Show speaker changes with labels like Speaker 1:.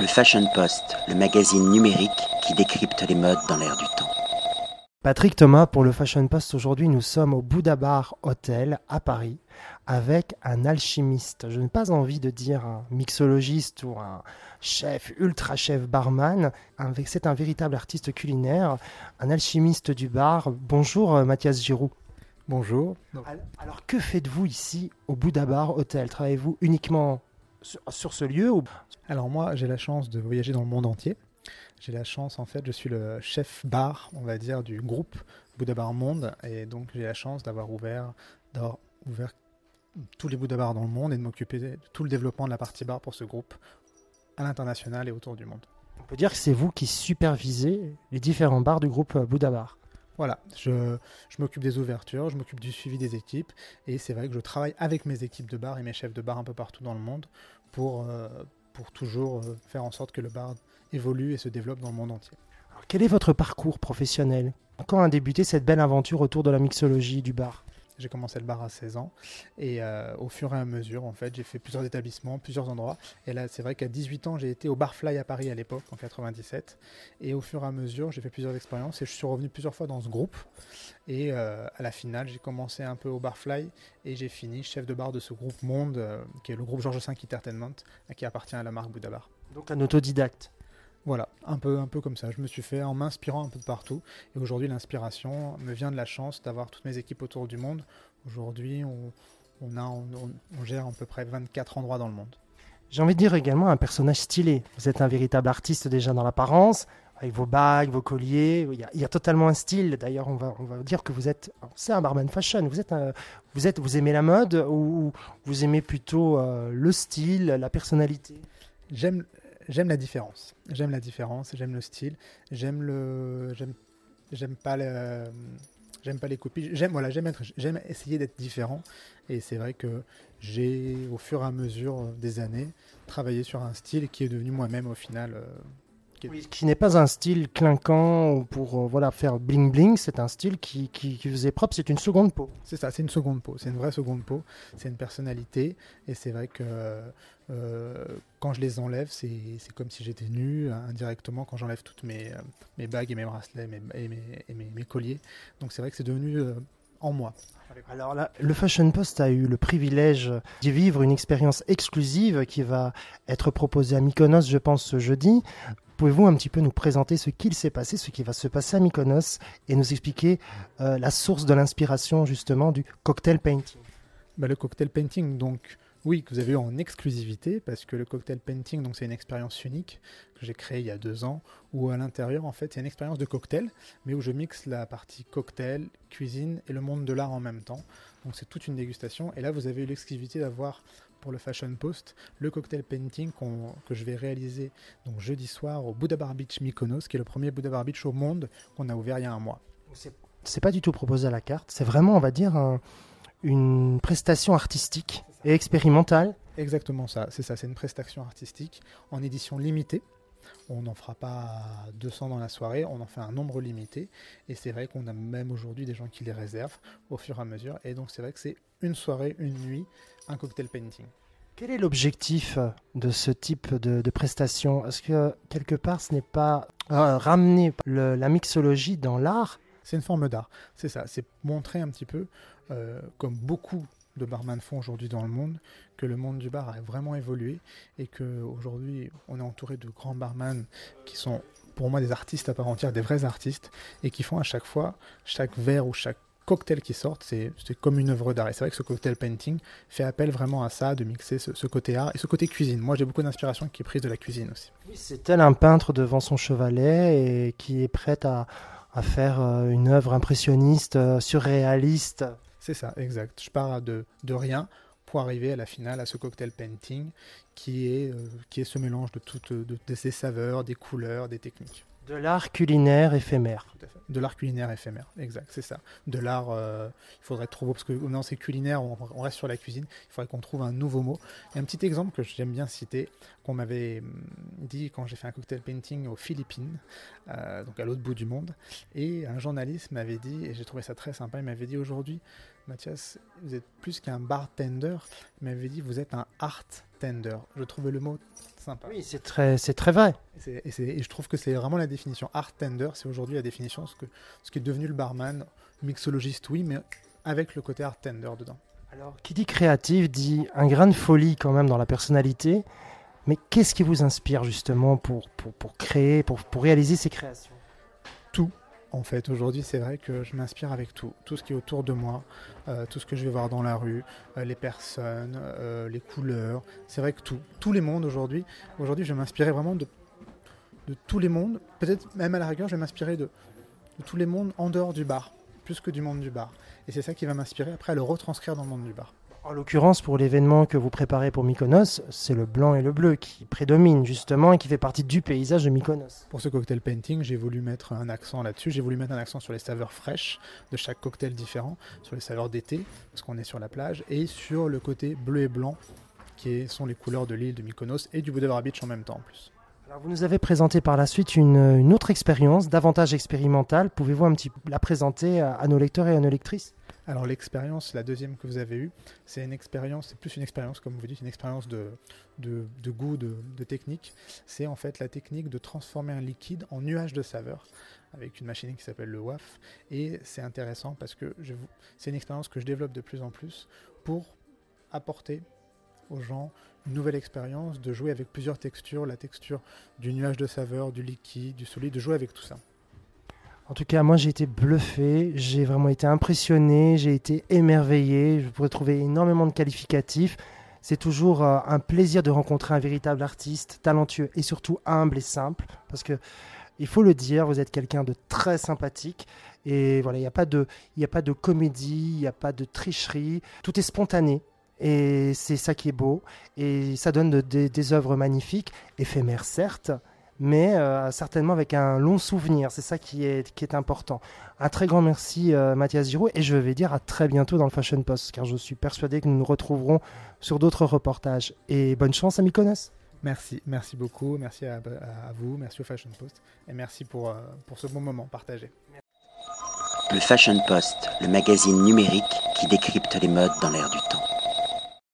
Speaker 1: Le Fashion Post, le magazine numérique qui décrypte les modes dans l'air du temps.
Speaker 2: Patrick Thomas pour le Fashion Post. Aujourd'hui, nous sommes au Bouddha Bar Hotel à Paris avec un alchimiste. Je n'ai pas envie de dire un mixologiste ou un chef, ultra chef barman. C'est un véritable artiste culinaire, un alchimiste du bar. Bonjour euh, Mathias Giroux.
Speaker 3: Bonjour.
Speaker 2: Alors, que faites-vous ici au Bouddha Bar Hotel? Travaillez-vous uniquement sur, ce lieu ou...
Speaker 3: Alors moi, j'ai la chance de voyager dans le monde entier. J'ai la chance, en fait, je suis le chef bar, on va dire, du groupe Bouddha Bar Monde. Et donc, j'ai la chance d'avoir ouvert, d'avoir ouvert tous les Bouddha Bars dans le monde et de m'occuper de tout le développement de la partie bar pour ce groupe à l'international et autour du monde.
Speaker 2: On peut dire que c'est vous qui supervisez les différents bars du groupe Bouddha Bar.
Speaker 3: Voilà, je, m'occupe des ouvertures, je m'occupe du suivi des équipes, et c'est vrai que je travaille avec mes équipes de bar et mes chefs de bar un peu partout dans le monde pour, euh, toujours euh, faire en sorte que le bar évolue et se développe dans le monde entier.
Speaker 2: quel est votre parcours professionnel? Quand a débuté cette belle aventure autour de la mixologie du bar?
Speaker 3: J'ai commencé le bar à 16 ans et euh, au fur et à mesure, en fait, j'ai fait plusieurs établissements, plusieurs endroits. Et là, c'est vrai qu'à 18 ans, j'ai été au Barfly à Paris à l'époque, en 97. Et au fur et à mesure, j'ai fait plusieurs expériences et je suis revenu plusieurs fois dans ce groupe. Et euh, à la finale, j'ai commencé un peu au Barfly et j'ai fini chef de bar de ce groupe Monde, euh, qui est le groupe Georges V Entertainment, qui appartient à la marque Bouddha Bar.
Speaker 2: Donc un autodidacte.
Speaker 3: Voilà, un peu, un peu comme ça. Je me suis fait en m'inspirant un peu de partout. Et aujourd'hui, l'inspiration me vient de la chance d'avoir toutes mes équipes autour du monde. Aujourd'hui, on, a, on, gère à peu près 24 endroits dans le monde.
Speaker 2: J'ai envie de dire également un personnage stylé. Vous êtes un véritable artiste déjà dans l'apparence, avec vos bagues, vos colliers. Il y a, totalement un style. D'ailleurs, on va, on va dire que vous êtes, c'est un barman fashion. Vous êtes, vous êtes, vous aimez la mode ou vous aimez plutôt euh, le style, la personnalité?
Speaker 3: J'aime, j'aime la différence. J'aime la différence, j'aime le style, j'aime pas le, j'aime pas les copies. J'aime, voilà, j'aime j'aime essayer d'être différent. Et c'est vrai que j'ai, au fur et à mesure des années, travaillé sur un style qui est devenu moi-même au final euh,
Speaker 2: qui, n'est pas un style clinquant pour euh, voilà, faire bling bling, c'est un style qui, qui, qui faisait propre, c'est une seconde peau.
Speaker 3: C'est ça, c'est une seconde peau, c'est une vraie seconde peau, c'est une personnalité, et c'est vrai que euh, quand je les enlève, c'est, comme si j'étais nu, indirectement, quand j'enlève toutes mes, euh, mes bagues et mes bracelets et, mes, et mes, colliers. Donc c'est vrai que c'est devenu en moi.
Speaker 2: Alors là, le Fashion Post a eu le privilège d'y vivre une expérience exclusive qui va être proposée à Mykonos, je pense, ce jeudi. Pouvez-vous un petit peu nous présenter ce qu'il s'est passé, ce qui va se passer à Mykonos et nous expliquer euh, la source de l'inspiration justement du cocktail painting?
Speaker 3: Bah, Le cocktail painting, donc oui, que vous avez eu en exclusivité, parce que le cocktail painting, donc c'est une expérience unique que j'ai créée il y a deux ans, où à l'intérieur, en fait, c'est une expérience de cocktail, mais où je mixe la partie cocktail, cuisine et le monde de l'art en même temps. Donc c'est toute une dégustation. Et là, vous avez eu l'exclusivité d'avoir pour le Fashion Post le cocktail painting que je vais réaliser donc jeudi soir au Buddha Bar Beach Mykonos, qui est le premier Buddha Bar Beach au monde qu'on a ouvert il y a un mois.
Speaker 2: C'est pas du tout proposé à la carte, c'est vraiment, on va dire, une prestation artistique et expérimentale.
Speaker 3: Exactement ça, c'est ça, c'est une prestation artistique en édition limitée. On n'en fera pas 200 dans la soirée, on en fait un nombre limité. Et c'est vrai qu'on a même aujourd'hui des gens qui les réservent au fur et à mesure. Et donc c'est vrai que c'est une soirée, une nuit, un cocktail painting.
Speaker 2: Quel est l'objectif de ce type de, prestation? Est-ce que quelque part ce n'est pas euh, ramener la mixologie dans l'art?
Speaker 3: C'est une forme d'art, c'est ça, c'est montrer un petit peu, euh, comme beaucoup de barman font aujourd'hui dans le monde, que le monde du bar a vraiment évolué et qu'aujourd'hui on est entouré de grands barman qui sont pour moi des artistes à part entière, des vrais artistes, et qui font à chaque fois, chaque verre ou chaque cocktail qui sort, c'est comme une œuvre d'art. Et c'est vrai que ce cocktail painting fait appel vraiment à ça, de mixer ce, côté art et ce côté cuisine. Moi, j'ai beaucoup d'inspiration qui est prise de la cuisine aussi.
Speaker 2: c'est tel un peintre devant son chevalet et qui est prêt à, à faire euh, une œuvre impressionniste, euh, surréaliste.
Speaker 3: C'est ça, exact. Je pars de, de rien pour arriver à la finale, à ce cocktail painting qui est, euh, qui est ce mélange de toutes de, ces saveurs, des couleurs, des techniques.
Speaker 2: De l'art culinaire éphémère.
Speaker 3: De l'art culinaire éphémère, exact, c'est ça. De l'art, euh, il faudrait trouver, parce que non, c'est culinaire, on, reste sur la cuisine, il faudrait qu'on trouve un nouveau mot. Et un petit exemple que j'aime bien citer, qu'on m'avait hum, dit quand j'ai fait un cocktail painting aux Philippines, euh, donc à l'autre bout du monde, et un journaliste m'avait dit, et j'ai trouvé ça très sympa, il m'avait dit aujourd'hui, Mathias, vous êtes plus qu'un bartender, il m'avait dit, vous êtes un art tender. Je trouvais le mot sympa.
Speaker 2: Oui, c'est très, c'est très vrai.
Speaker 3: Et, je trouve que c'est vraiment la définition. Art tender, c'est aujourd'hui la définition, ce, que, ce qui est devenu le barman. Mixologiste, oui, mais avec le côté art tender dedans.
Speaker 2: Alors, qui dit créatif dit un grain de folie quand même dans la personnalité. Mais qu'est-ce qui vous inspire justement pour, pour, pour créer, pour, pour réaliser ces créations?
Speaker 3: En fait, aujourd'hui, c'est vrai que je m'inspire avec tout, tout ce qui est autour de moi, euh, tout ce que je vais voir dans la rue, euh, les personnes, euh, les couleurs. C'est vrai que tout, tous les mondes aujourd'hui. Aujourd'hui, je vais m'inspirer vraiment de, tous les mondes. Peut-être même à la rigueur, je vais m'inspirer de tous les mondes en dehors du bar, plus que du monde du bar. Et c'est ça qui va m'inspirer après à le retranscrire dans le monde du bar.
Speaker 2: En l'occurrence, pour l'événement que vous préparez pour Mykonos, c'est le blanc et le bleu qui prédominent justement et qui fait partie du paysage de Mykonos.
Speaker 3: Pour ce cocktail painting, j'ai voulu mettre un accent là-dessus. J'ai voulu mettre un accent sur les saveurs fraîches de chaque cocktail différent, sur les saveurs d'été, parce qu'on est sur la plage, et sur le côté bleu et blanc, qui sont les couleurs de l'île de Mykonos et du Boulevard Beach en même temps en plus.
Speaker 2: Alors, vous nous avez présenté par la suite une, une autre expérience, davantage expérimentale. Pouvez-vous un petit peu la présenter à, à nos lecteurs et à nos lectrices?
Speaker 3: Alors l'expérience, la deuxième que vous avez eue, c'est une expérience, c'est plus une expérience, comme vous dites, une expérience de, goût, de, de technique. C'est en fait la technique de transformer un liquide en nuage de saveur avec une machine qui s'appelle le WAF. Et c'est intéressant parce que c'est une expérience que je développe de plus en plus pour apporter aux gens une nouvelle expérience, de jouer avec plusieurs textures, la texture du nuage de saveur, du liquide, du solide, de jouer avec tout ça.
Speaker 2: En tout cas, moi j'ai été bluffé, j'ai vraiment été impressionné, j'ai été émerveillé, je pourrais trouver énormément de qualificatifs. C'est toujours euh, un plaisir de rencontrer un véritable artiste, talentueux et surtout humble et simple, parce que il faut le dire, vous êtes quelqu'un de très sympathique et voilà, il n'y a pas de, a pas de comédie, il n'y a pas de tricherie, tout est spontané et c'est ça qui est beau et ça donne de- des- des œuvres magnifiques, éphémères certes, mais euh, certainement avec un long souvenir. C'est ça qui est, qui est important. Un très grand merci euh, Mathias Giraud et je vais dire à très bientôt dans le Fashion Post car je suis persuadé que nous nous retrouverons sur d'autres reportages. Et bonne chance à Mykonos.
Speaker 3: Merci, merci beaucoup, merci à, à vous, merci au Fashion Post et merci pour, euh, pour ce bon moment partagé.
Speaker 1: Le Fashion Post, le magazine numérique qui décrypte les modes dans l'air du temps.